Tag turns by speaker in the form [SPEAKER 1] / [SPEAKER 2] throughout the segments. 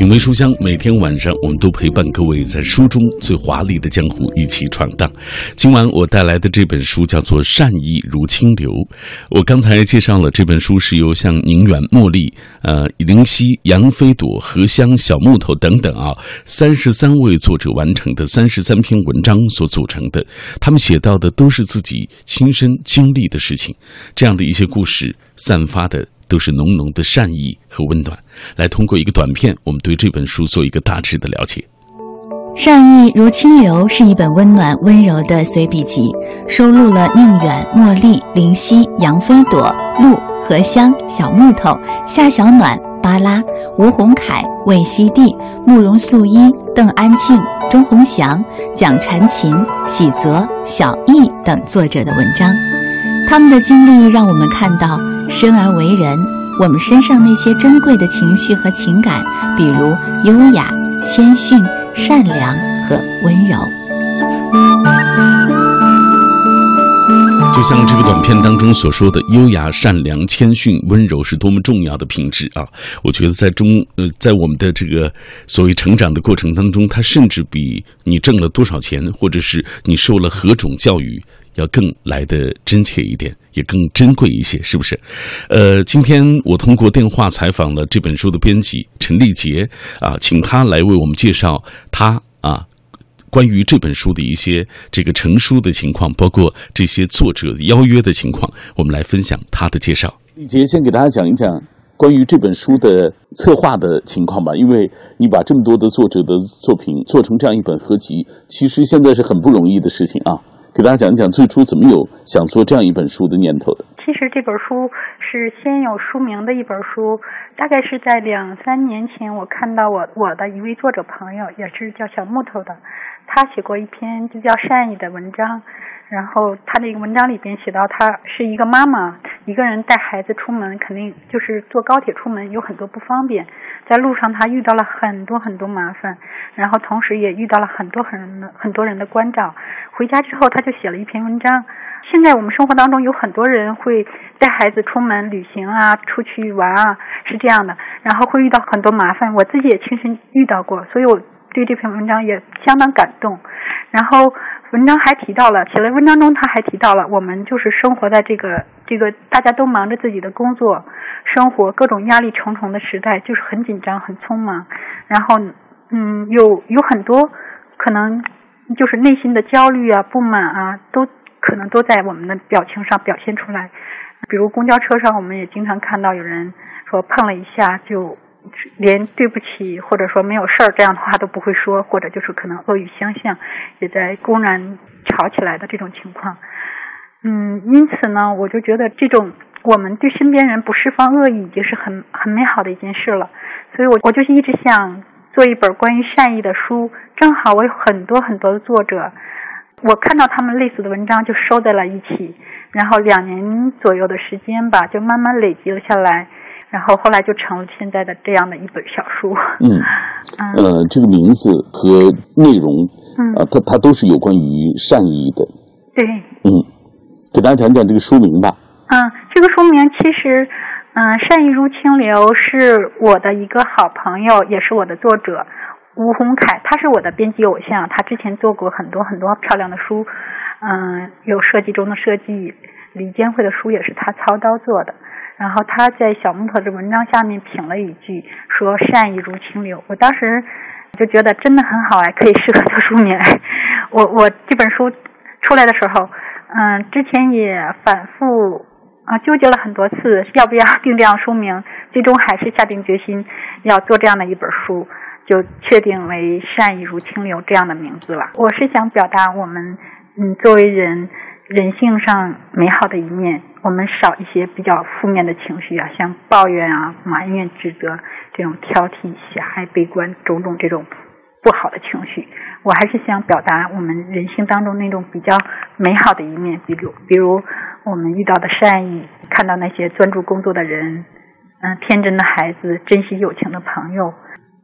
[SPEAKER 1] 品味书香，每天晚上我们都陪伴各位在书中最华丽的江湖一起闯荡。今晚我带来的这本书叫做《善意如清流》。我刚才介绍了这本书是由像宁远、茉莉、呃灵犀、杨飞朵、荷香、小木头等等啊三十三位作者完成的三十三篇文章所组成的。他们写到的都是自己亲身经历的事情，这样的一些故事散发的。都是浓浓的善意和温暖。来，通过一个短片，我们对这本书做一个大致的了解。
[SPEAKER 2] 善意如清流是一本温暖温柔的随笔集，收录了宁远、茉莉、灵犀、杨飞朵、鹿、荷香、小木头、夏小暖、巴拉、吴宏凯、魏西娣、慕容素衣、邓安庆、钟鸿祥、蒋婵琴、喜泽、小易等作者的文章。他们的经历让我们看到。生而为人，我们身上那些珍贵的情绪和情感，比如优雅、谦逊、善良和温柔。
[SPEAKER 1] 就像这个短片当中所说的，优雅、善良、谦逊、温柔是多么重要的品质啊！我觉得在中呃，在我们的这个所谓成长的过程当中，它甚至比你挣了多少钱，或者是你受了何种教育。要更来的真切一点，也更珍贵一些，是不是？呃，今天我通过电话采访了这本书的编辑陈立杰啊，请他来为我们介绍他啊关于这本书的一些这个成书的情况，包括这些作者邀约的情况，我们来分享他的介绍。立杰先给大家讲一讲关于这本书的策划的情况吧，因为你把这么多的作者的作品做成这样一本合集，其实现在是很不容易的事情啊。给大家讲一讲最初怎么有想做这样一本书的念头的。
[SPEAKER 3] 其实这本书是先有书名的一本书，大概是在两三年前，我看到我我的一位作者朋友，也是叫小木头的，他写过一篇就叫善意的文章。然后他那个文章里边写到，他是一个妈妈，一个人带孩子出门，肯定就是坐高铁出门有很多不方便，在路上他遇到了很多很多麻烦，然后同时也遇到了很多很很多人的关照。回家之后，他就写了一篇文章。现在我们生活当中有很多人会带孩子出门旅行啊，出去玩啊，是这样的，然后会遇到很多麻烦，我自己也亲身遇到过，所以我对这篇文章也相当感动。然后。文章还提到了，写了文章中他还提到了，我们就是生活在这个这个大家都忙着自己的工作、生活，各种压力重重的时代，就是很紧张、很匆忙，然后嗯，有有很多可能就是内心的焦虑啊、不满啊，都可能都在我们的表情上表现出来。比如公交车上，我们也经常看到有人说碰了一下就。连对不起或者说没有事儿这样的话都不会说，或者就是可能恶语相向，也在公然吵起来的这种情况。嗯，因此呢，我就觉得这种我们对身边人不释放恶意已经是很很美好的一件事了。所以，我我就是一直想做一本关于善意的书。正好我有很多很多的作者，我看到他们类似的文章就收在了一起，然后两年左右的时间吧，就慢慢累积了下来。然后后来就成了现在的这样的一本小书。
[SPEAKER 1] 嗯，呃，这个名字和内容，它它都是有关于善意的。
[SPEAKER 3] 对。
[SPEAKER 1] 嗯，给大家讲讲这个书名吧。
[SPEAKER 3] 嗯，这个书名其实，嗯，善意如清流是我的一个好朋友，也是我的作者吴宏凯，他是我的编辑偶像，他之前做过很多很多漂亮的书，嗯，有设计中的设计，李监会的书也是他操刀做的。然后他在小木头的文章下面评了一句，说善意如清流。我当时就觉得真的很好哎，可以适合做书名。我我这本书出来的时候，嗯，之前也反复啊纠结了很多次，要不要定这样书名，最终还是下定决心要做这样的一本书，就确定为善意如清流这样的名字了。我是想表达我们嗯作为人。人性上美好的一面，我们少一些比较负面的情绪啊，像抱怨啊、埋怨、指责这种挑剔、狭隘、悲观种种这种不好的情绪。我还是想表达我们人性当中那种比较美好的一面，比如比如我们遇到的善意，看到那些专注工作的人，嗯，天真的孩子，珍惜友情的朋友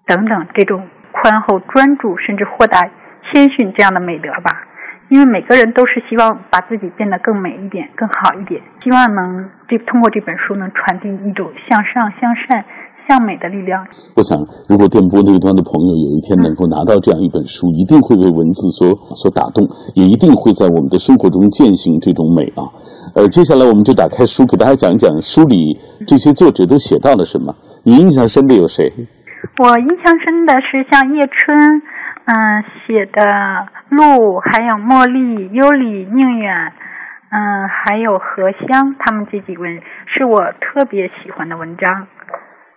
[SPEAKER 3] 等等，这种宽厚、专注，甚至豁达、谦逊这样的美德吧。因为每个人都是希望把自己变得更美一点、更好一点，希望能这通过这本书能传递一种向上、向善、向美的力量。
[SPEAKER 1] 我想，如果电波那一端的朋友有一天能够拿到这样一本书，一定会被文字所所打动，也一定会在我们的生活中践行这种美啊。呃，接下来我们就打开书，给大家讲一讲书里这些作者都写到了什么。你印象深的有谁？
[SPEAKER 3] 我印象深的是像叶春，嗯，写的路，还有茉莉、尤里、宁远，嗯，还有荷香，他们这几位是我特别喜欢的文章。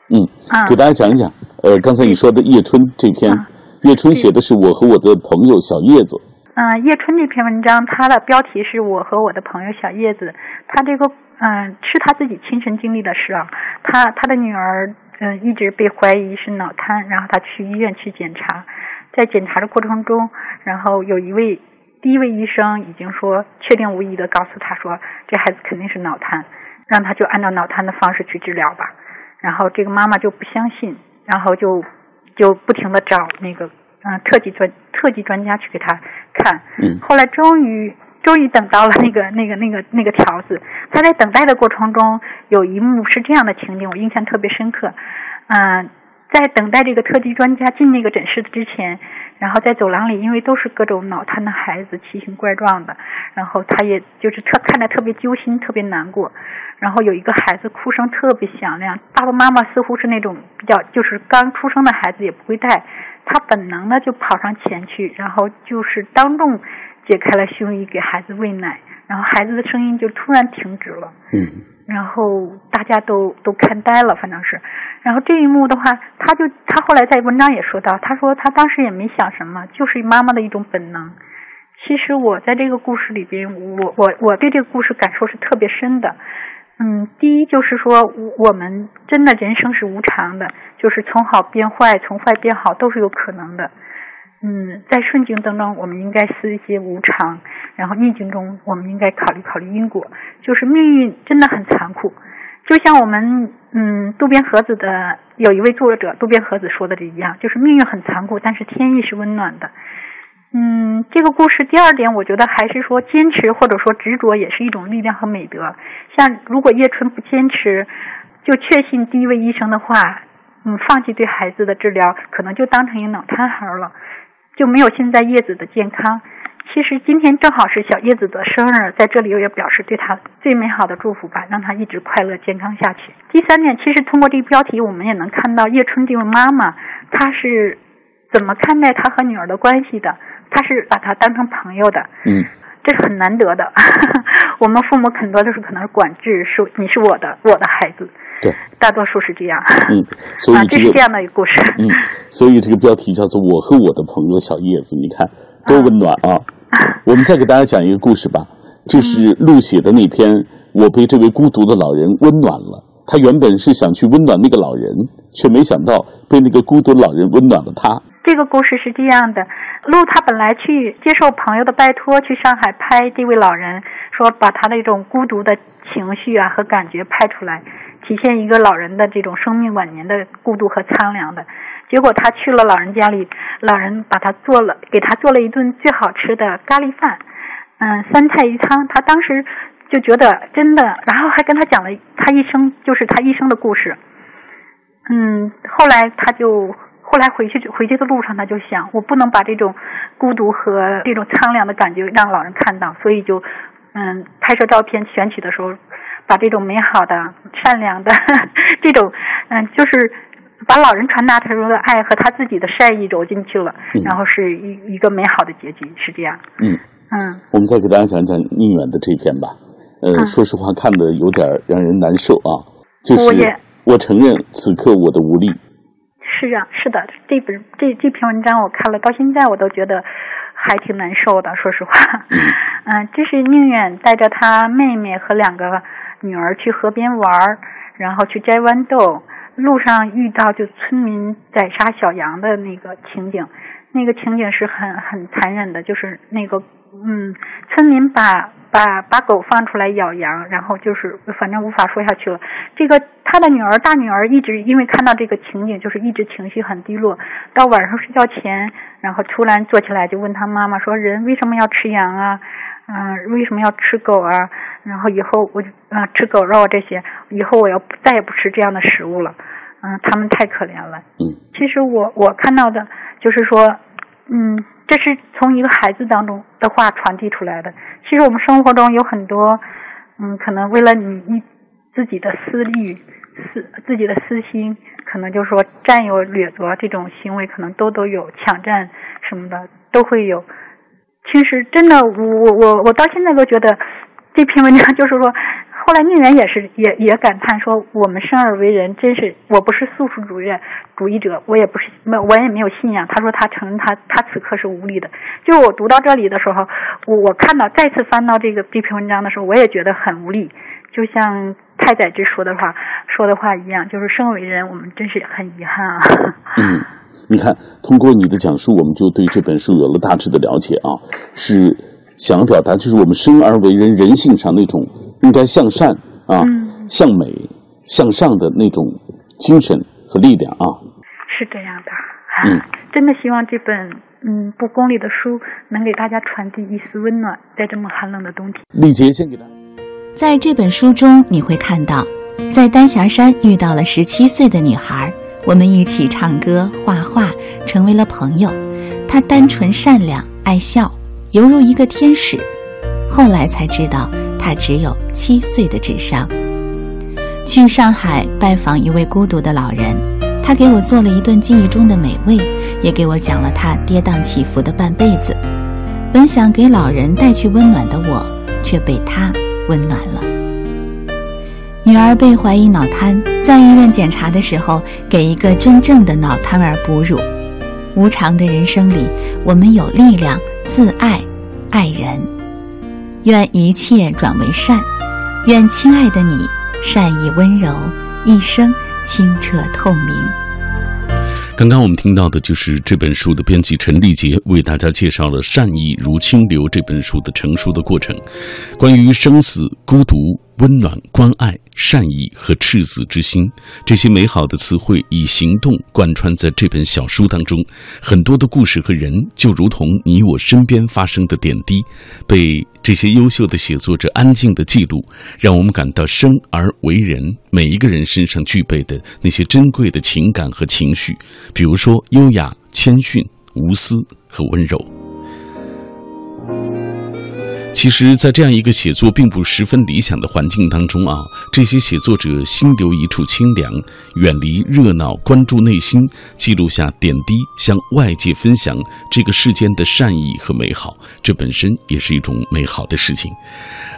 [SPEAKER 1] 嗯，给大家讲一讲。呃，刚才你说的叶春这篇，叶春写的是我和我的朋友小叶子。
[SPEAKER 3] 嗯，叶春这篇文章，它的标题是我和我的朋友小叶子。他这个，嗯，是他自己亲身经历的事啊。他他的女儿，嗯，一直被怀疑是脑瘫，然后他去医院去检查，在检查的过程中，然后有一位第一位医生已经说确定无疑的告诉他说，这孩子肯定是脑瘫，让他就按照脑瘫的方式去治疗吧。然后这个妈妈就不相信，然后就就不停的找那个嗯特级专特级专家去给他看。
[SPEAKER 1] 嗯。
[SPEAKER 3] 后来终于终于等到了那个那个那个那个条子。他在等待的过程中，有一幕是这样的情景，我印象特别深刻。嗯，在等待这个特级专家进那个诊室之前，然后在走廊里，因为都是各种脑瘫的孩子，奇形怪状的，然后他也就是特看着特别揪心，特别难过。然后有一个孩子哭声特别响亮，爸爸妈妈似乎是那种比较就是刚出生的孩子也不会带，他本能的就跑上前去，然后就是当众解开了胸衣给孩子喂奶，然后孩子的声音就突然停止了，
[SPEAKER 1] 嗯，
[SPEAKER 3] 然后大家都都看呆了，反正是，然后这一幕的话，他就他后来在文章也说到，他说他当时也没想什么，就是妈妈的一种本能。其实我在这个故事里边，我我我对这个故事感受是特别深的。嗯，第一就是说，我们真的人生是无常的，就是从好变坏，从坏变好都是有可能的。嗯，在顺境当中，我们应该思一些无常；然后逆境中，我们应该考虑考虑因果。就是命运真的很残酷，就像我们嗯渡边和子的有一位作者渡边和子说的这一样，就是命运很残酷，但是天意是温暖的。嗯，这个故事第二点，我觉得还是说坚持或者说执着也是一种力量和美德。像如果叶春不坚持，就确信第一位医生的话，嗯，放弃对孩子的治疗，可能就当成一个脑瘫孩了，就没有现在叶子的健康。其实今天正好是小叶子的生日，在这里我也表示对他最美好的祝福吧，让他一直快乐健康下去。第三点，其实通过这个标题，我们也能看到叶春这位妈妈，她是怎么看待她和女儿的关系的。她是把她当成朋友的，
[SPEAKER 1] 嗯，
[SPEAKER 3] 这是很难得的。我们父母很多都是可能是管制，是你是我的，我的孩子，
[SPEAKER 1] 对，
[SPEAKER 3] 大多数是这样。
[SPEAKER 1] 嗯，所以
[SPEAKER 3] 这是这样的一个故事。
[SPEAKER 1] 嗯，所以这个标题叫做《我和我的朋友小叶子》，你看多温暖啊！我们再给大家讲一个故事吧，就是陆写的那篇《我被这位孤独的老人温暖了》。他原本是想去温暖那个老人，却没想到被那个孤独老人温暖了他。
[SPEAKER 3] 这个故事是这样的。陆他本来去接受朋友的拜托，去上海拍这位老人，说把他的一种孤独的情绪啊和感觉拍出来，体现一个老人的这种生命晚年的孤独和苍凉的。结果他去了老人家里，老人把他做了，给他做了一顿最好吃的咖喱饭，嗯，三菜一汤。他当时就觉得真的，然后还跟他讲了他一生就是他一生的故事。嗯，后来他就。后来回去回去的路上，他就想，我不能把这种孤独和这种苍凉的感觉让老人看到，所以就嗯拍摄照片选取的时候，把这种美好的、善良的 这种嗯，就是把老人传达他说的爱和他自己的善意揉进去了，然后是一一个美好的结局，是这样。
[SPEAKER 1] 嗯
[SPEAKER 3] 嗯，
[SPEAKER 1] 我们再给大家讲讲宁远的这篇吧。呃，说实话，看的有点让人难受啊。就是我承认此刻我的无力。
[SPEAKER 3] 是啊，是的，这本这这篇文章我看了，到现在我都觉得还挺难受的。说实话，嗯，这是宁远带着他妹妹和两个女儿去河边玩，然后去摘豌豆，路上遇到就村民宰杀小羊的那个情景，那个情景是很很残忍的，就是那个嗯，村民把。把把狗放出来咬羊，然后就是反正无法说下去了。这个他的女儿大女儿一直因为看到这个情景，就是一直情绪很低落。到晚上睡觉前，然后突然坐起来就问他妈妈说：“人为什么要吃羊啊？嗯，为什么要吃狗啊？然后以后我就啊吃狗肉这些，以后我要再也不吃这样的食物了。”嗯，他们太可怜了。
[SPEAKER 1] 嗯，
[SPEAKER 3] 其实我我看到的就是说，嗯，这是从一个孩子当中的话传递出来的。其实我们生活中有很多，嗯，可能为了你你自己的私利、私自己的私心，可能就是说占有、掠夺这种行为，可能都都有抢占什么的都会有。其实真的，我我我我到现在都觉得这篇文章 就是说。后来宁远也是也也感叹说：“我们生而为人，真是我不是素食主义主义者，我也不是没我也没有信仰。”他说他承认他他此刻是无力的。就我读到这里的时候，我我看到再次翻到这个这篇文章的时候，我也觉得很无力。就像太宰治说的话说的话一样，就是生为人，我们真是很遗憾啊。
[SPEAKER 1] 嗯，你看，通过你的讲述，我们就对这本书有了大致的了解啊。是想要表达，就是我们生而为人，人性上那种。应该向善啊，向美、向上的那种精神和力量啊，
[SPEAKER 3] 是这样的。嗯，真的希望这本嗯不功利的书能给大家传递一丝温暖，在这么寒冷的冬天。
[SPEAKER 1] 丽杰先给大家。
[SPEAKER 2] 在这本书中，你会看到，在丹霞山遇到了十七岁的女孩，我们一起唱歌、画画，成为了朋友。她单纯善良、爱笑，犹如一个天使。后来才知道。她只有七岁的智商。去上海拜访一位孤独的老人，他给我做了一顿记忆中的美味，也给我讲了他跌宕起伏的半辈子。本想给老人带去温暖的我，却被他温暖了。女儿被怀疑脑瘫，在医院检查的时候，给一个真正的脑瘫儿哺乳。无常的人生里，我们有力量自爱，爱人。愿一切转为善，愿亲爱的你善意温柔，一生清澈透明。
[SPEAKER 1] 刚刚我们听到的就是这本书的编辑陈立杰为大家介绍了《善意如清流》这本书的成书的过程，关于生死、孤独。温暖、关爱、善意和赤子之心，这些美好的词汇以行动贯穿在这本小书当中。很多的故事和人，就如同你我身边发生的点滴，被这些优秀的写作者安静的记录，让我们感到生而为人，每一个人身上具备的那些珍贵的情感和情绪，比如说优雅、谦逊、无私和温柔。其实，在这样一个写作并不十分理想的环境当中啊，这些写作者心留一处清凉，远离热闹，关注内心，记录下点滴，向外界分享这个世间的善意和美好，这本身也是一种美好的事情。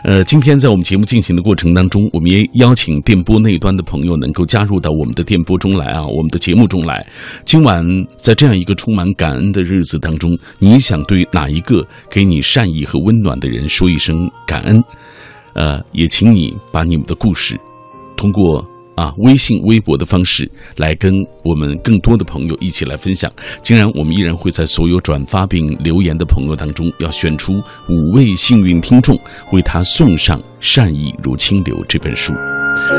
[SPEAKER 1] 呃，今天在我们节目进行的过程当中，我们也邀请电波那端的朋友能够加入到我们的电波中来啊，我们的节目中来。今晚在这样一个充满感恩的日子当中，你想对哪一个给你善意和温暖的人说一声感恩？呃，也请你把你们的故事通过。啊，微信、微博的方式来跟我们更多的朋友一起来分享。竟然，我们依然会在所有转发并留言的朋友当中，要选出五位幸运听众，为他送上《善意如清流》这本书，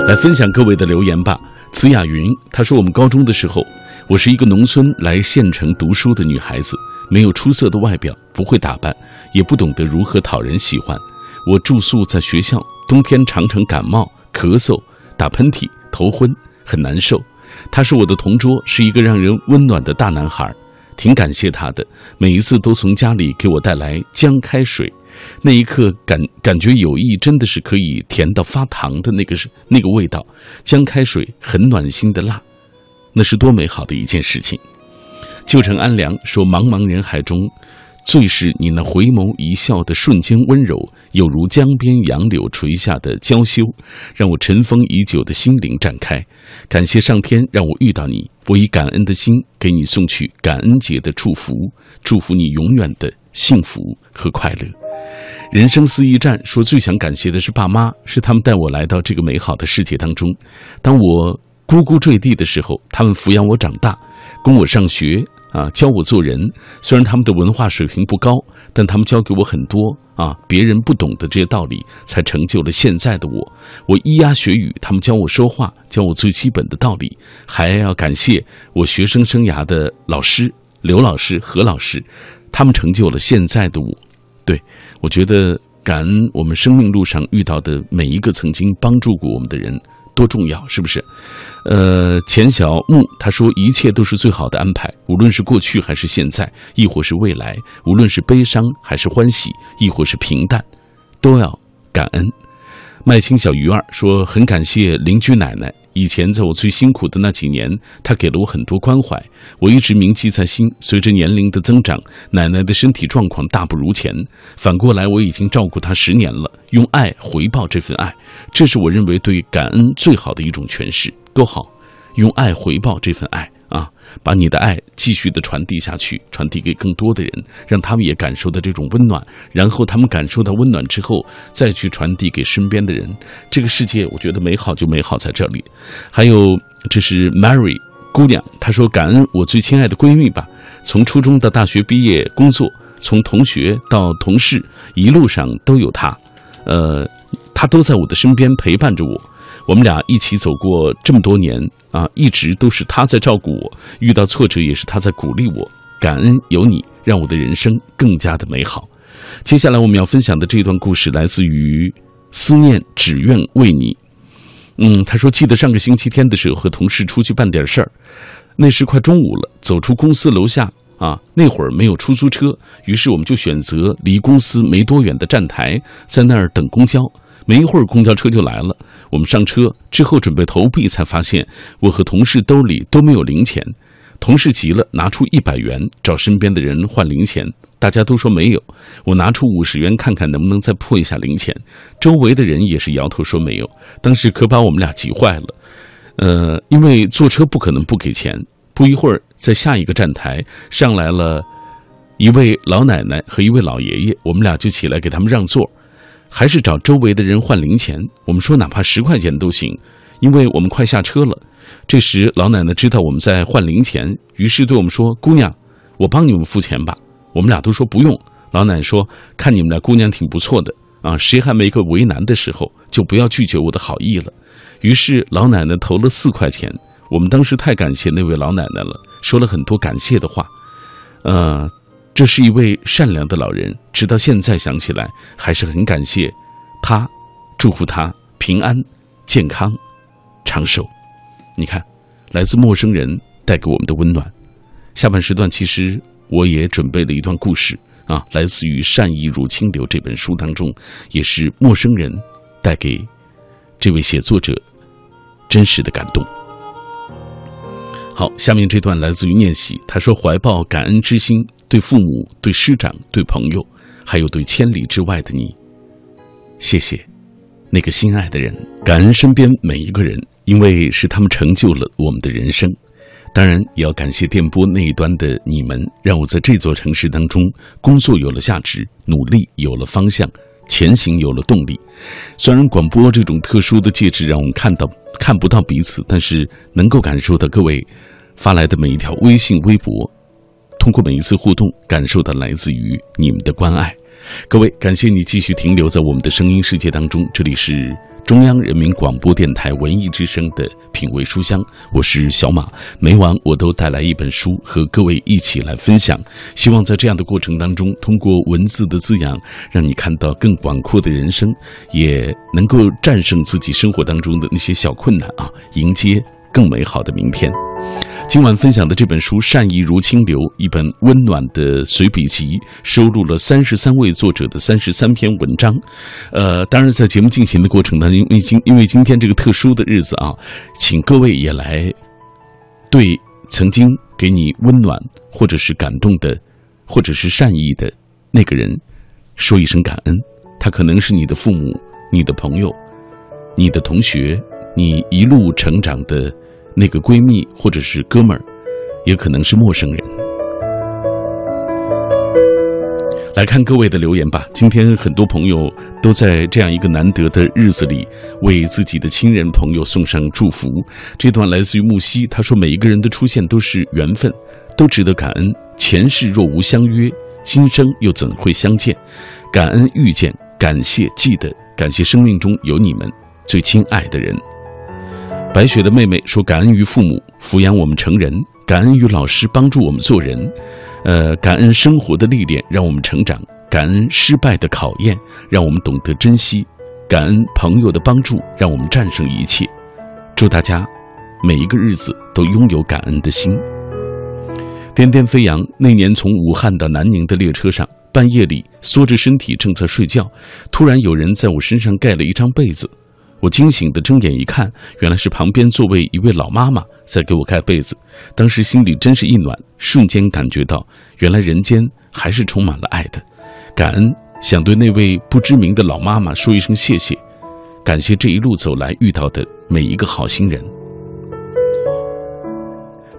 [SPEAKER 1] 来分享各位的留言吧。慈雅云，她说：“我们高中的时候，我是一个农村来县城读书的女孩子，没有出色的外表，不会打扮，也不懂得如何讨人喜欢。我住宿在学校，冬天常常感冒、咳嗽、打喷嚏。”头昏很难受，他是我的同桌，是一个让人温暖的大男孩，挺感谢他的。每一次都从家里给我带来姜开水，那一刻感感觉友谊真的是可以甜到发糖的那个是那个味道。姜开水很暖心的辣，那是多美好的一件事情。旧城安良说：茫茫人海中。最是你那回眸一笑的瞬间温柔，有如江边杨柳垂下的娇羞，让我尘封已久的心灵展开。感谢上天让我遇到你，我以感恩的心给你送去感恩节的祝福，祝福你永远的幸福和快乐。人生四驿站说最想感谢的是爸妈，是他们带我来到这个美好的世界当中。当我呱呱坠地的时候，他们抚养我长大，供我上学。啊，教我做人。虽然他们的文化水平不高，但他们教给我很多啊，别人不懂的这些道理，才成就了现在的我。我咿呀学语，他们教我说话，教我最基本的道理。还要感谢我学生生涯的老师刘老师、何老师，他们成就了现在的我。对我觉得，感恩我们生命路上遇到的每一个曾经帮助过我们的人，多重要，是不是？呃，钱小木他说，一切都是最好的安排，无论是过去还是现在，亦或是未来，无论是悲伤还是欢喜，亦或是平淡，都要感恩。麦青小鱼儿说，很感谢邻居奶奶。以前在我最辛苦的那几年，她给了我很多关怀，我一直铭记在心。随着年龄的增长，奶奶的身体状况大不如前，反过来我已经照顾她十年了，用爱回报这份爱，这是我认为对感恩最好的一种诠释。多好，用爱回报这份爱。啊，把你的爱继续的传递下去，传递给更多的人，让他们也感受到这种温暖，然后他们感受到温暖之后，再去传递给身边的人。这个世界，我觉得美好就美好在这里。还有，这是 Mary 姑娘，她说：“感恩我最亲爱的闺蜜吧，从初中到大学毕业工作，从同学到同事，一路上都有她，呃，她都在我的身边陪伴着我。”我们俩一起走过这么多年啊，一直都是他在照顾我，遇到挫折也是他在鼓励我。感恩有你，让我的人生更加的美好。接下来我们要分享的这段故事来自于思念，只愿为你。嗯，他说记得上个星期天的时候和同事出去办点事儿，那时快中午了，走出公司楼下啊，那会儿没有出租车，于是我们就选择离公司没多远的站台，在那儿等公交。没一会儿，公交车就来了。我们上车之后准备投币，才发现我和同事兜里都没有零钱。同事急了，拿出一百元找身边的人换零钱，大家都说没有。我拿出五十元看看能不能再破一下零钱，周围的人也是摇头说没有。当时可把我们俩急坏了。呃，因为坐车不可能不给钱。不一会儿，在下一个站台上来了一位老奶奶和一位老爷爷，我们俩就起来给他们让座。还是找周围的人换零钱。我们说哪怕十块钱都行，因为我们快下车了。这时老奶奶知道我们在换零钱，于是对我们说：“姑娘，我帮你们付钱吧。”我们俩都说不用。老奶奶说：“看你们俩姑娘挺不错的啊，谁还没个为难的时候，就不要拒绝我的好意了。”于是老奶奶投了四块钱。我们当时太感谢那位老奶奶了，说了很多感谢的话。呃。这是一位善良的老人，直到现在想起来还是很感谢他，祝福他平安、健康、长寿。你看，来自陌生人带给我们的温暖。下半时段其实我也准备了一段故事啊，来自于《善意如清流》这本书当中，也是陌生人带给这位写作者真实的感动。好，下面这段来自于念喜，他说：“怀抱感恩之心，对父母、对师长、对朋友，还有对千里之外的你，谢谢那个心爱的人，感恩身边每一个人，因为是他们成就了我们的人生。当然，也要感谢电波那一端的你们，让我在这座城市当中工作有了价值，努力有了方向。”前行有了动力，虽然广播这种特殊的介质让我们看到看不到彼此，但是能够感受到各位发来的每一条微信、微博，通过每一次互动，感受到来自于你们的关爱。各位，感谢你继续停留在我们的声音世界当中，这里是。中央人民广播电台文艺之声的品味书香，我是小马。每晚我都带来一本书和各位一起来分享。希望在这样的过程当中，通过文字的滋养，让你看到更广阔的人生，也能够战胜自己生活当中的那些小困难啊，迎接更美好的明天。今晚分享的这本书《善意如清流》，一本温暖的随笔集，收录了三十三位作者的三十三篇文章。呃，当然，在节目进行的过程当中，因为今因为今天这个特殊的日子啊，请各位也来对曾经给你温暖或者是感动的，或者是善意的那个人说一声感恩。他可能是你的父母、你的朋友、你的同学，你一路成长的。那个闺蜜或者是哥们儿，也可能是陌生人。来看各位的留言吧。今天很多朋友都在这样一个难得的日子里，为自己的亲人朋友送上祝福。这段来自于木西，他说：“每一个人的出现都是缘分，都值得感恩。前世若无相约，今生又怎会相见？感恩遇见，感谢记得，感谢生命中有你们最亲爱的人。”白雪的妹妹说：“感恩于父母抚养我们成人，感恩于老师帮助我们做人，呃，感恩生活的历练让我们成长，感恩失败的考验让我们懂得珍惜，感恩朋友的帮助让我们战胜一切，祝大家每一个日子都拥有感恩的心。颠颠飞扬，那年从武汉到南宁的列车上，半夜里缩着身体正在睡觉，突然有人在我身上盖了一张被子。我惊醒的睁眼一看，原来是旁边座位一位老妈妈在给我盖被子。当时心里真是一暖，瞬间感觉到原来人间还是充满了爱的。感恩，想对那位不知名的老妈妈说一声谢谢，感谢这一路走来遇到的每一个好心人。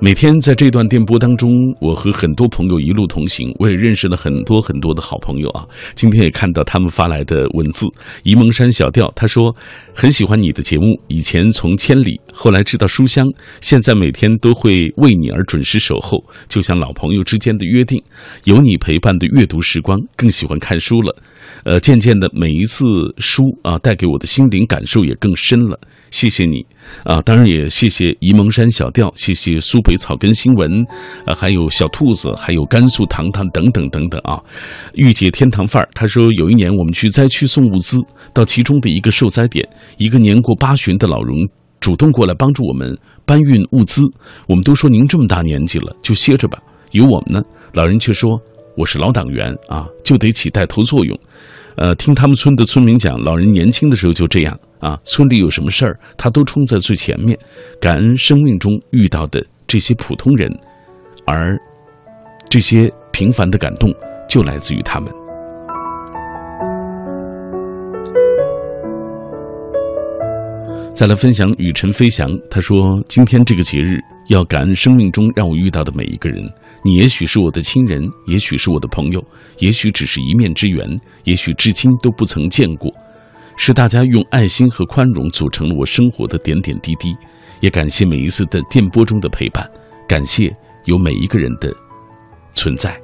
[SPEAKER 1] 每天在这段电波当中，我和很多朋友一路同行，我也认识了很多很多的好朋友啊。今天也看到他们发来的文字。沂蒙山小调他说很喜欢你的节目，以前从千里，后来知道书香，现在每天都会为你而准时守候，就像老朋友之间的约定。有你陪伴的阅读时光，更喜欢看书了。呃，渐渐的每一次书啊，带给我的心灵感受也更深了。谢谢你，啊，当然也谢谢沂蒙山小调，谢谢苏北草根新闻，呃，还有小兔子，还有甘肃糖糖等等等等啊。御姐天堂范儿，他说有一年我们去灾区送物资，到其中的一个受灾点，一个年过八旬的老人主动过来帮助我们搬运物资。我们都说您这么大年纪了，就歇着吧，有我们呢。老人却说我是老党员啊，就得起带头作用。呃，听他们村的村民讲，老人年轻的时候就这样。啊，村里有什么事儿，他都冲在最前面，感恩生命中遇到的这些普通人，而这些平凡的感动就来自于他们。再来分享雨晨飞翔，他说：“今天这个节日，要感恩生命中让我遇到的每一个人。你也许是我的亲人，也许是我的朋友，也许只是一面之缘，也许至今都不曾见过。”是大家用爱心和宽容组成了我生活的点点滴滴，也感谢每一次的电波中的陪伴，感谢有每一个人的存在，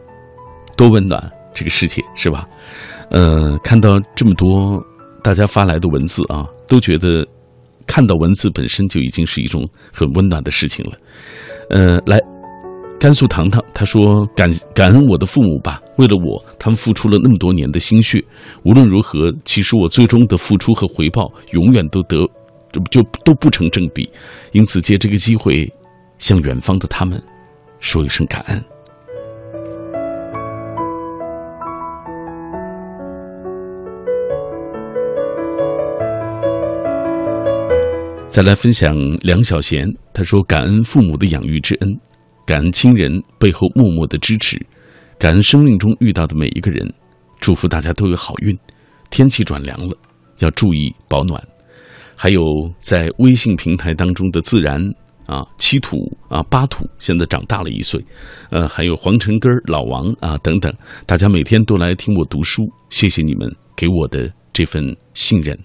[SPEAKER 1] 多温暖这个世界是吧？呃，看到这么多大家发来的文字啊，都觉得看到文字本身就已经是一种很温暖的事情了。呃，来。甘肃糖糖他说：“感感恩我的父母吧，为了我，他们付出了那么多年的心血。无论如何，其实我最终的付出和回报永远都得，就都不成正比。因此，借这个机会，向远方的他们说一声感恩。”再来分享梁小贤，他说：“感恩父母的养育之恩。”感恩亲人背后默默的支持，感恩生命中遇到的每一个人，祝福大家都有好运。天气转凉了，要注意保暖。还有在微信平台当中的自然啊七土啊八土，现在长大了一岁，呃，还有黄晨根老王啊等等，大家每天都来听我读书，谢谢你们给我的这份信任。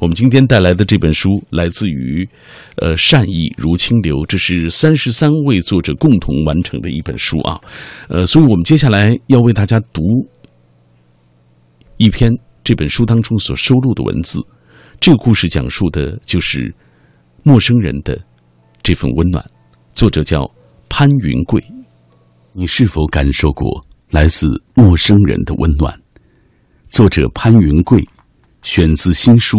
[SPEAKER 1] 我们今天带来的这本书来自于，呃，善意如清流，这是三十三位作者共同完成的一本书啊，呃，所以我们接下来要为大家读一篇这本书当中所收录的文字。这个故事讲述的就是陌生人的这份温暖。作者叫潘云贵，你是否感受过来自陌生人的温暖？作者潘云贵，选自新书。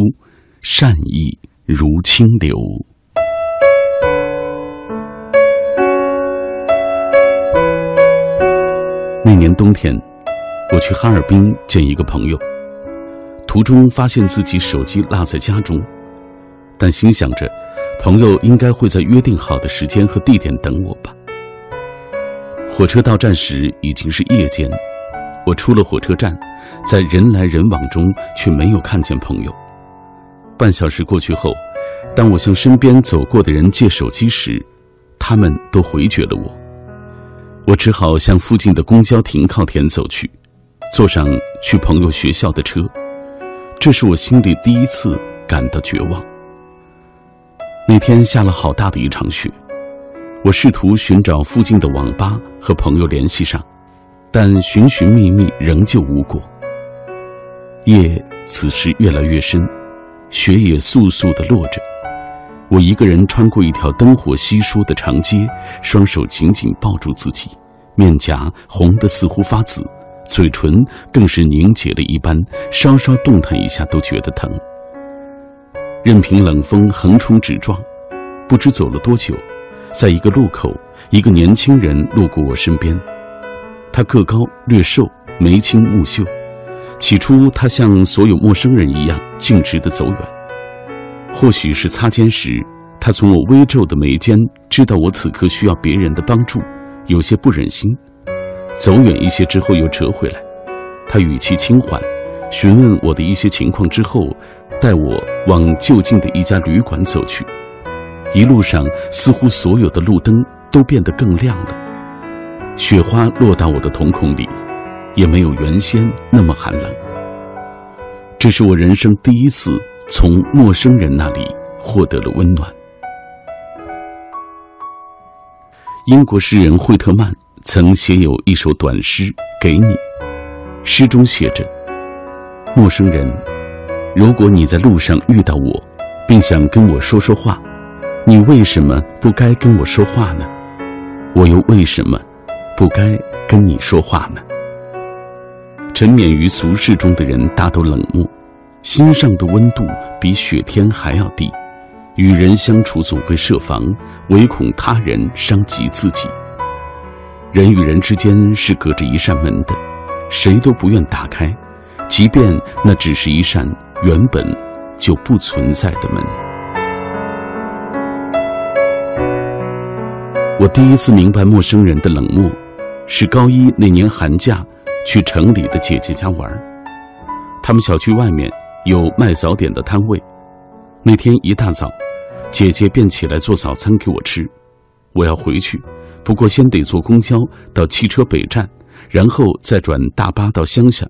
[SPEAKER 1] 善意如清流。那年冬天，我去哈尔滨见一个朋友，途中发现自己手机落在家中，但心想着，朋友应该会在约定好的时间和地点等我吧。火车到站时已经是夜间，我出了火车站，在人来人往中却没有看见朋友。半小时过去后，当我向身边走过的人借手机时，他们都回绝了我。我只好向附近的公交停靠点走去，坐上去朋友学校的车。这是我心里第一次感到绝望。那天下了好大的一场雪，我试图寻找附近的网吧和朋友联系上，但寻寻觅觅仍旧无果。夜此时越来越深。雪也簌簌地落着，我一个人穿过一条灯火稀疏的长街，双手紧紧抱住自己，面颊红得似乎发紫，嘴唇更是凝结了一般，稍稍动弹一下都觉得疼。任凭冷风横冲直撞，不知走了多久，在一个路口，一个年轻人路过我身边。他个高略瘦，眉清目秀。起初，他像所有陌生人一样径直地走远。或许是擦肩时，他从我微皱的眉间知道我此刻需要别人的帮助，有些不忍心。走远一些之后又折回来。他语气轻缓，询问我的一些情况之后，带我往就近的一家旅馆走去。一路上，似乎所有的路灯都变得更亮了，雪花落到我的瞳孔里。也没有原先那么寒冷。这是我人生第一次从陌生人那里获得了温暖。英国诗人惠特曼曾写有一首短诗《给你》，诗中写着：“陌生人，如果你在路上遇到我，并想跟我说说话，你为什么不该跟我说话呢？我又为什么不该跟你说话呢？”沉湎于俗世中的人大都冷漠，心上的温度比雪天还要低。与人相处总会设防，唯恐他人伤及自己。人与人之间是隔着一扇门的，谁都不愿打开，即便那只是一扇原本就不存在的门。我第一次明白陌生人的冷漠，是高一那年寒假。去城里的姐姐家玩，他们小区外面有卖早点的摊位。那天一大早，姐姐便起来做早餐给我吃。我要回去，不过先得坐公交到汽车北站，然后再转大巴到乡下。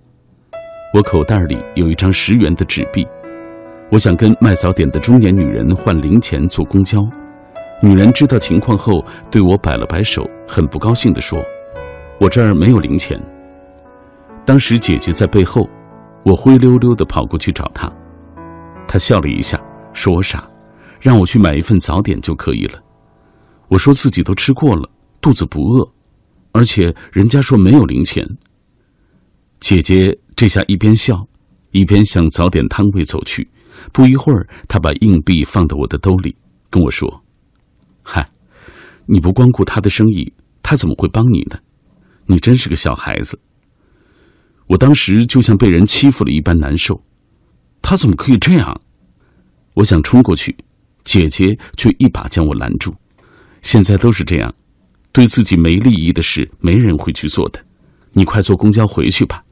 [SPEAKER 1] 我口袋里有一张十元的纸币，我想跟卖早点的中年女人换零钱坐公交。女人知道情况后，对我摆了摆手，很不高兴地说：“我这儿没有零钱。”当时姐姐在背后，我灰溜溜的跑过去找她，她笑了一下，说我傻，让我去买一份早点就可以了。我说自己都吃过了，肚子不饿，而且人家说没有零钱。姐姐这下一边笑，一边向早点摊位走去。不一会儿，她把硬币放到我的兜里，跟我说：“嗨，你不光顾他的生意，他怎么会帮你呢？你真是个小孩子。”我当时就像被人欺负了一般难受，他怎么可以这样？我想冲过去，姐姐却一把将我拦住。现在都是这样，对自己没利益的事，没人会去做的。你快坐公交回去吧。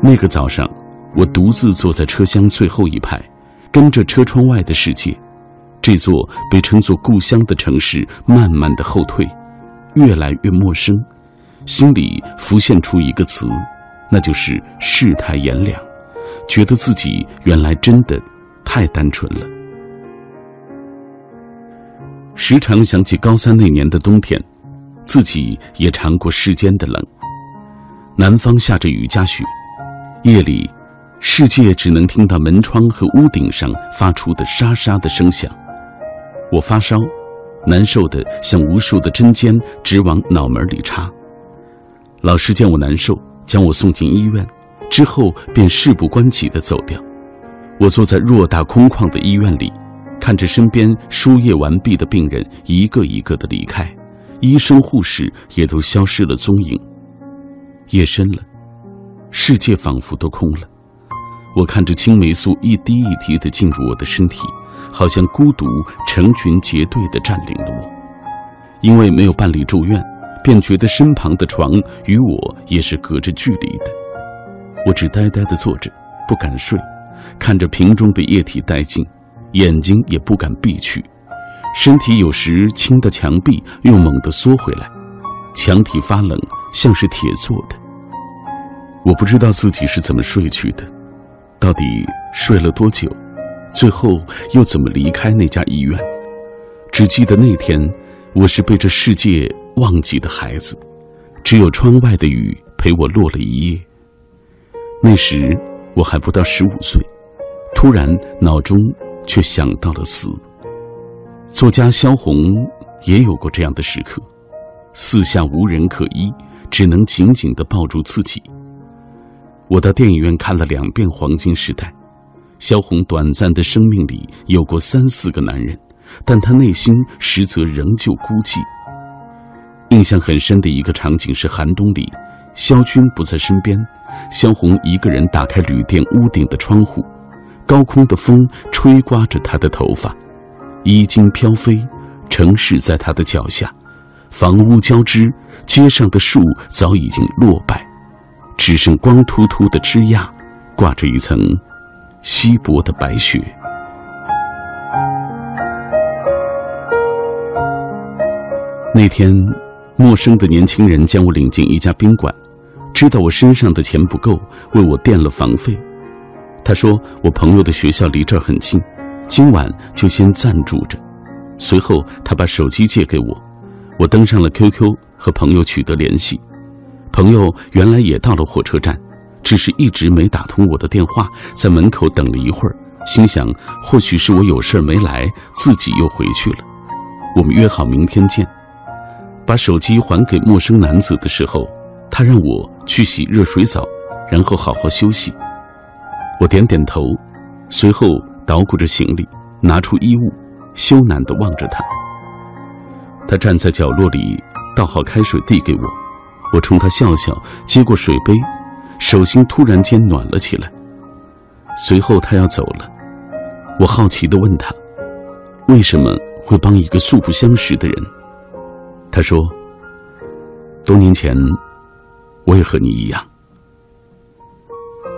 [SPEAKER 1] 那个早上，我独自坐在车厢最后一排，跟着车窗外的世界，这座被称作故乡的城市，慢慢的后退。越来越陌生，心里浮现出一个词，那就是世态炎凉，觉得自己原来真的太单纯了。时常想起高三那年的冬天，自己也尝过世间的冷。南方下着雨夹雪，夜里，世界只能听到门窗和屋顶上发出的沙沙的声响。我发烧。难受的像无数的针尖直往脑门里插。老师见我难受，将我送进医院，之后便事不关己的走掉。我坐在偌大空旷的医院里，看着身边输液完毕的病人一个一个的离开，医生护士也都消失了踪影。夜深了，世界仿佛都空了。我看着青霉素一滴一滴的进入我的身体。好像孤独成群结队地占领了我，因为没有办理住院，便觉得身旁的床与我也是隔着距离的。我只呆呆地坐着，不敢睡，看着瓶中的液体殆尽，眼睛也不敢闭去，身体有时轻的墙壁又猛地缩回来，墙体发冷，像是铁做的。我不知道自己是怎么睡去的，到底睡了多久？最后又怎么离开那家医院？只记得那天，我是被这世界忘记的孩子，只有窗外的雨陪我落了一夜。那时我还不到十五岁，突然脑中却想到了死。作家萧红也有过这样的时刻，四下无人可依，只能紧紧地抱住自己。我到电影院看了两遍《黄金时代》。萧红短暂的生命里有过三四个男人，但她内心实则仍旧孤寂。印象很深的一个场景是寒冬里，萧军不在身边，萧红一个人打开旅店屋顶的窗户，高空的风吹刮着她的头发，衣襟飘飞，城市在她的脚下，房屋交织，街上的树早已经落败，只剩光秃秃的枝桠，挂着一层。稀薄的白雪。那天，陌生的年轻人将我领进一家宾馆，知道我身上的钱不够，为我垫了房费。他说我朋友的学校离这儿很近，今晚就先暂住着。随后，他把手机借给我，我登上了 QQ 和朋友取得联系。朋友原来也到了火车站。只是一直没打通我的电话，在门口等了一会儿，心想或许是我有事没来，自己又回去了。我们约好明天见。把手机还给陌生男子的时候，他让我去洗热水澡，然后好好休息。我点点头，随后捣鼓着行李，拿出衣物，羞赧地望着他。他站在角落里，倒好开水递给我，我冲他笑笑，接过水杯。手心突然间暖了起来。随后他要走了，我好奇的问他：“为什么会帮一个素不相识的人？”他说：“多年前，我也和你一样。”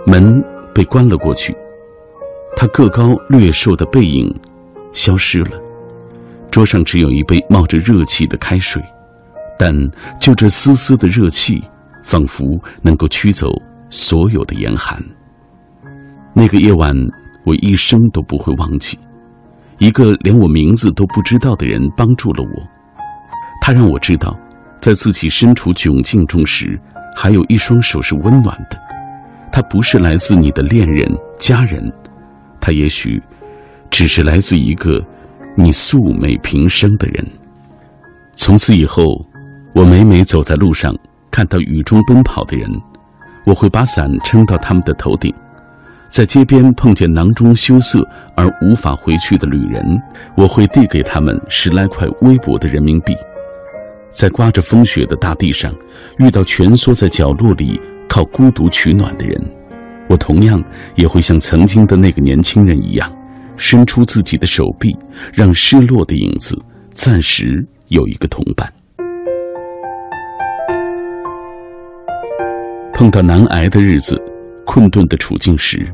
[SPEAKER 1] 门被关了过去，他个高略瘦的背影消失了。桌上只有一杯冒着热气的开水，但就这丝丝的热气，仿佛能够驱走。所有的严寒。那个夜晚，我一生都不会忘记。一个连我名字都不知道的人帮助了我，他让我知道，在自己身处窘境中时，还有一双手是温暖的。他不是来自你的恋人、家人，他也许只是来自一个你素昧平生的人。从此以后，我每每走在路上，看到雨中奔跑的人。我会把伞撑到他们的头顶，在街边碰见囊中羞涩而无法回去的旅人，我会递给他们十来块微薄的人民币。在刮着风雪的大地上，遇到蜷缩在角落里靠孤独取暖的人，我同样也会像曾经的那个年轻人一样，伸出自己的手臂，让失落的影子暂时有一个同伴。碰到难挨的日子、困顿的处境时，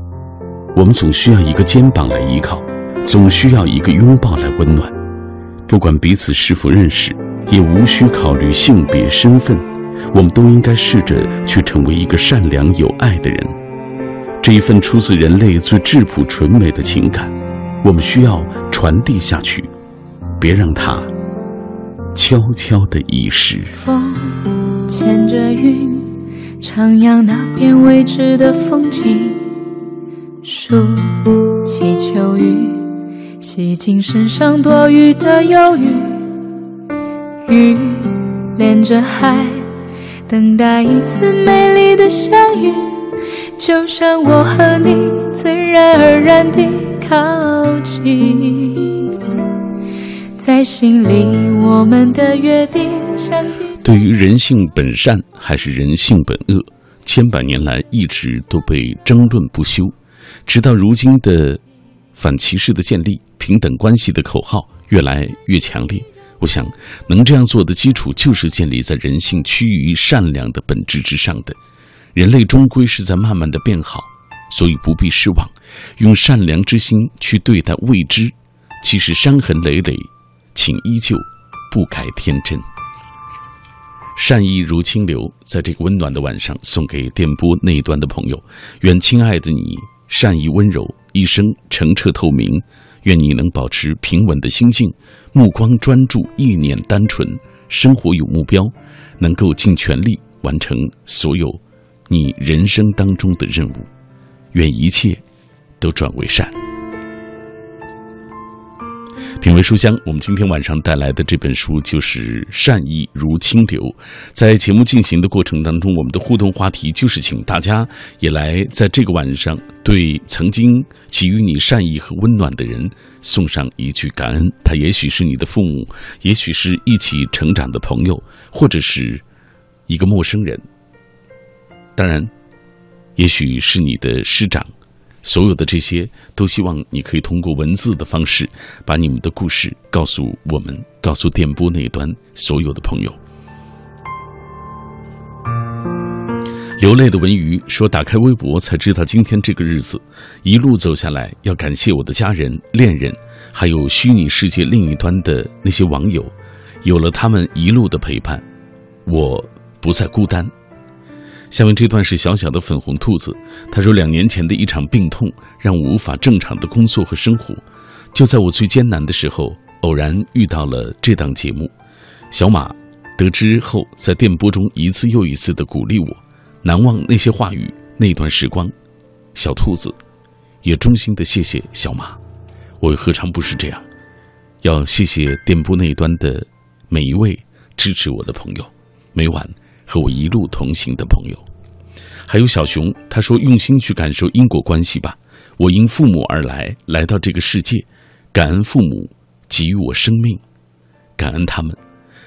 [SPEAKER 1] 我们总需要一个肩膀来依靠，总需要一个拥抱来温暖。不管彼此是否认识，也无需考虑性别身份，我们都应该试着去成为一个善良有爱的人。这一份出自人类最质朴纯美的情感，我们需要传递下去，别让它悄悄地遗失。
[SPEAKER 4] 风牵着云。徜徉那片未知的风景，数起秋雨，洗净身上多余的忧郁。雨连着海，等待一次美丽的相遇。就像我和你自然而然地靠近，在心里我们的约定。
[SPEAKER 1] 对于人性本善还是人性本恶，千百年来一直都被争论不休。直到如今的反歧视的建立、平等关系的口号越来越强烈，我想能这样做的基础就是建立在人性趋于善良的本质之上的。人类终归是在慢慢的变好，所以不必失望，用善良之心去对待未知。即使伤痕累累，请依旧不改天真。善意如清流，在这个温暖的晚上，送给电波那一端的朋友。愿亲爱的你善意温柔，一生澄澈透明。愿你能保持平稳的心境，目光专注，意念单纯，生活有目标，能够尽全力完成所有你人生当中的任务。愿一切都转为善。品味书香，我们今天晚上带来的这本书就是《善意如清流》。在节目进行的过程当中，我们的互动话题就是请大家也来在这个晚上，对曾经给予你善意和温暖的人送上一句感恩。他也许是你的父母，也许是一起成长的朋友，或者是一个陌生人。当然，也许是你的师长。所有的这些，都希望你可以通过文字的方式，把你们的故事告诉我们，告诉电波那端所有的朋友。流泪的文鱼说：“打开微博才知道今天这个日子，一路走下来，要感谢我的家人、恋人，还有虚拟世界另一端的那些网友，有了他们一路的陪伴，我不再孤单。”下面这段是小小的粉红兔子，他说：“两年前的一场病痛让我无法正常的工作和生活，就在我最艰难的时候，偶然遇到了这档节目。小马得知后，在电波中一次又一次的鼓励我，难忘那些话语，那段时光。小兔子也衷心的谢谢小马，我又何尝不是这样？要谢谢电波那一端的每一位支持我的朋友，每晚。”和我一路同行的朋友，还有小熊，他说：“用心去感受因果关系吧。我因父母而来，来到这个世界，感恩父母给予我生命，感恩他们。”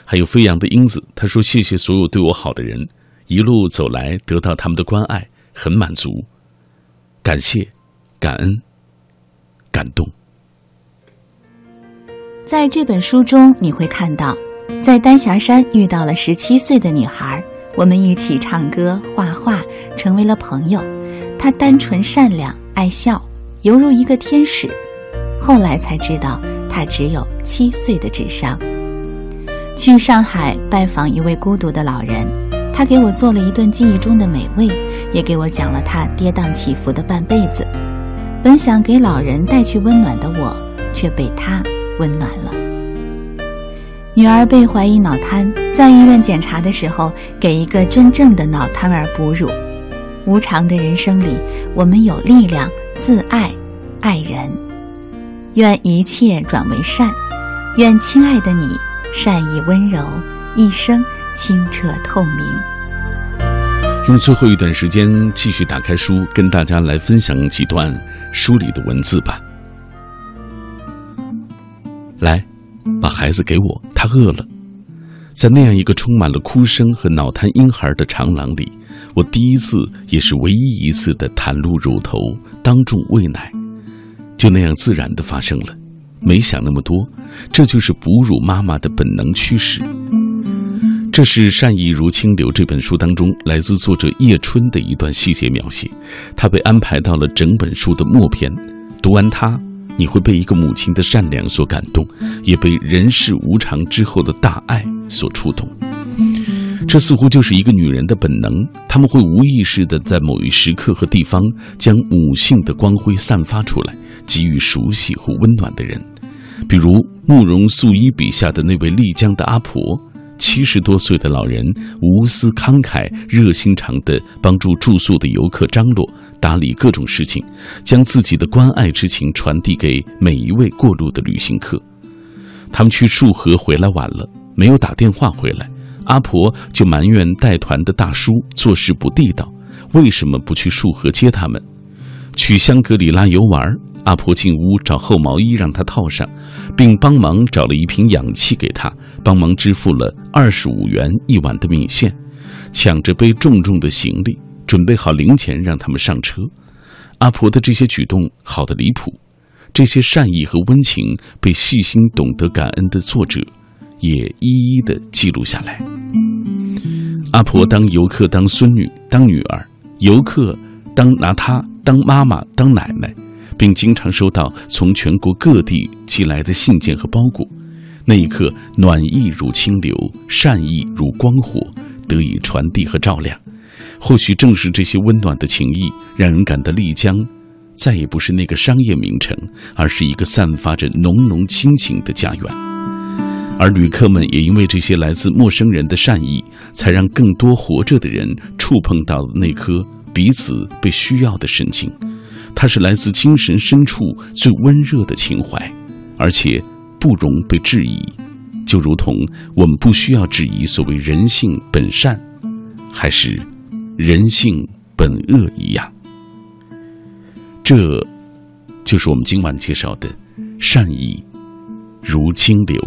[SPEAKER 1] 还有飞扬的英子，他说：“谢谢所有对我好的人，一路走来得到他们的关爱，很满足，感谢，感恩，感动。”
[SPEAKER 2] 在这本书中，你会看到，在丹霞山遇到了十七岁的女孩。我们一起唱歌、画画，成为了朋友。她单纯善良、爱笑，犹如一个天使。后来才知道，他只有七岁的智商。去上海拜访一位孤独的老人，他给我做了一顿记忆中的美味，也给我讲了他跌宕起伏的半辈子。本想给老人带去温暖的我，却被他温暖了。女儿被怀疑脑瘫，在医院检查的时候，给一个真正的脑瘫儿哺乳。无常的人生里，我们有力量自爱、爱人。愿一切转为善，愿亲爱的你善意温柔，一生清澈透明。
[SPEAKER 1] 用最后一段时间继续打开书，跟大家来分享几段书里的文字吧。来。把孩子给我，他饿了。在那样一个充满了哭声和脑瘫婴孩的长廊里，我第一次也是唯一一次的袒露乳头，当众喂奶，就那样自然的发生了，没想那么多，这就是哺乳妈妈的本能驱使。这是《善意如清流》这本书当中来自作者叶春的一段细节描写，他被安排到了整本书的末篇，读完它。你会被一个母亲的善良所感动，也被人世无常之后的大爱所触动。这似乎就是一个女人的本能，他们会无意识的在某一时刻和地方将母性的光辉散发出来，给予熟悉和温暖的人。比如慕容素衣笔下的那位丽江的阿婆。七十多岁的老人无私慷慨、热心肠地帮助住宿的游客张罗打理各种事情，将自己的关爱之情传递给每一位过路的旅行客。他们去束河回来晚了，没有打电话回来，阿婆就埋怨带团的大叔做事不地道，为什么不去束河接他们？去香格里拉游玩。阿婆进屋找厚毛衣让他套上，并帮忙找了一瓶氧气给他，帮忙支付了二十五元一碗的米线，抢着背重重的行李，准备好零钱让他们上车。阿婆的这些举动好的离谱，这些善意和温情被细心懂得感恩的作者也一一的记录下来。阿婆当游客当孙女当女儿，游客当拿她当妈妈当奶奶。并经常收到从全国各地寄来的信件和包裹，那一刻，暖意如清流，善意如光火，得以传递和照亮。或许正是这些温暖的情谊，让人感到丽江再也不是那个商业名城，而是一个散发着浓浓亲情的家园。而旅客们也因为这些来自陌生人的善意，才让更多活着的人触碰到了那颗彼此被需要的神情。它是来自精神深处最温热的情怀，而且不容被质疑，就如同我们不需要质疑所谓人性本善，还是人性本恶一样。这，就是我们今晚介绍的善意如清流。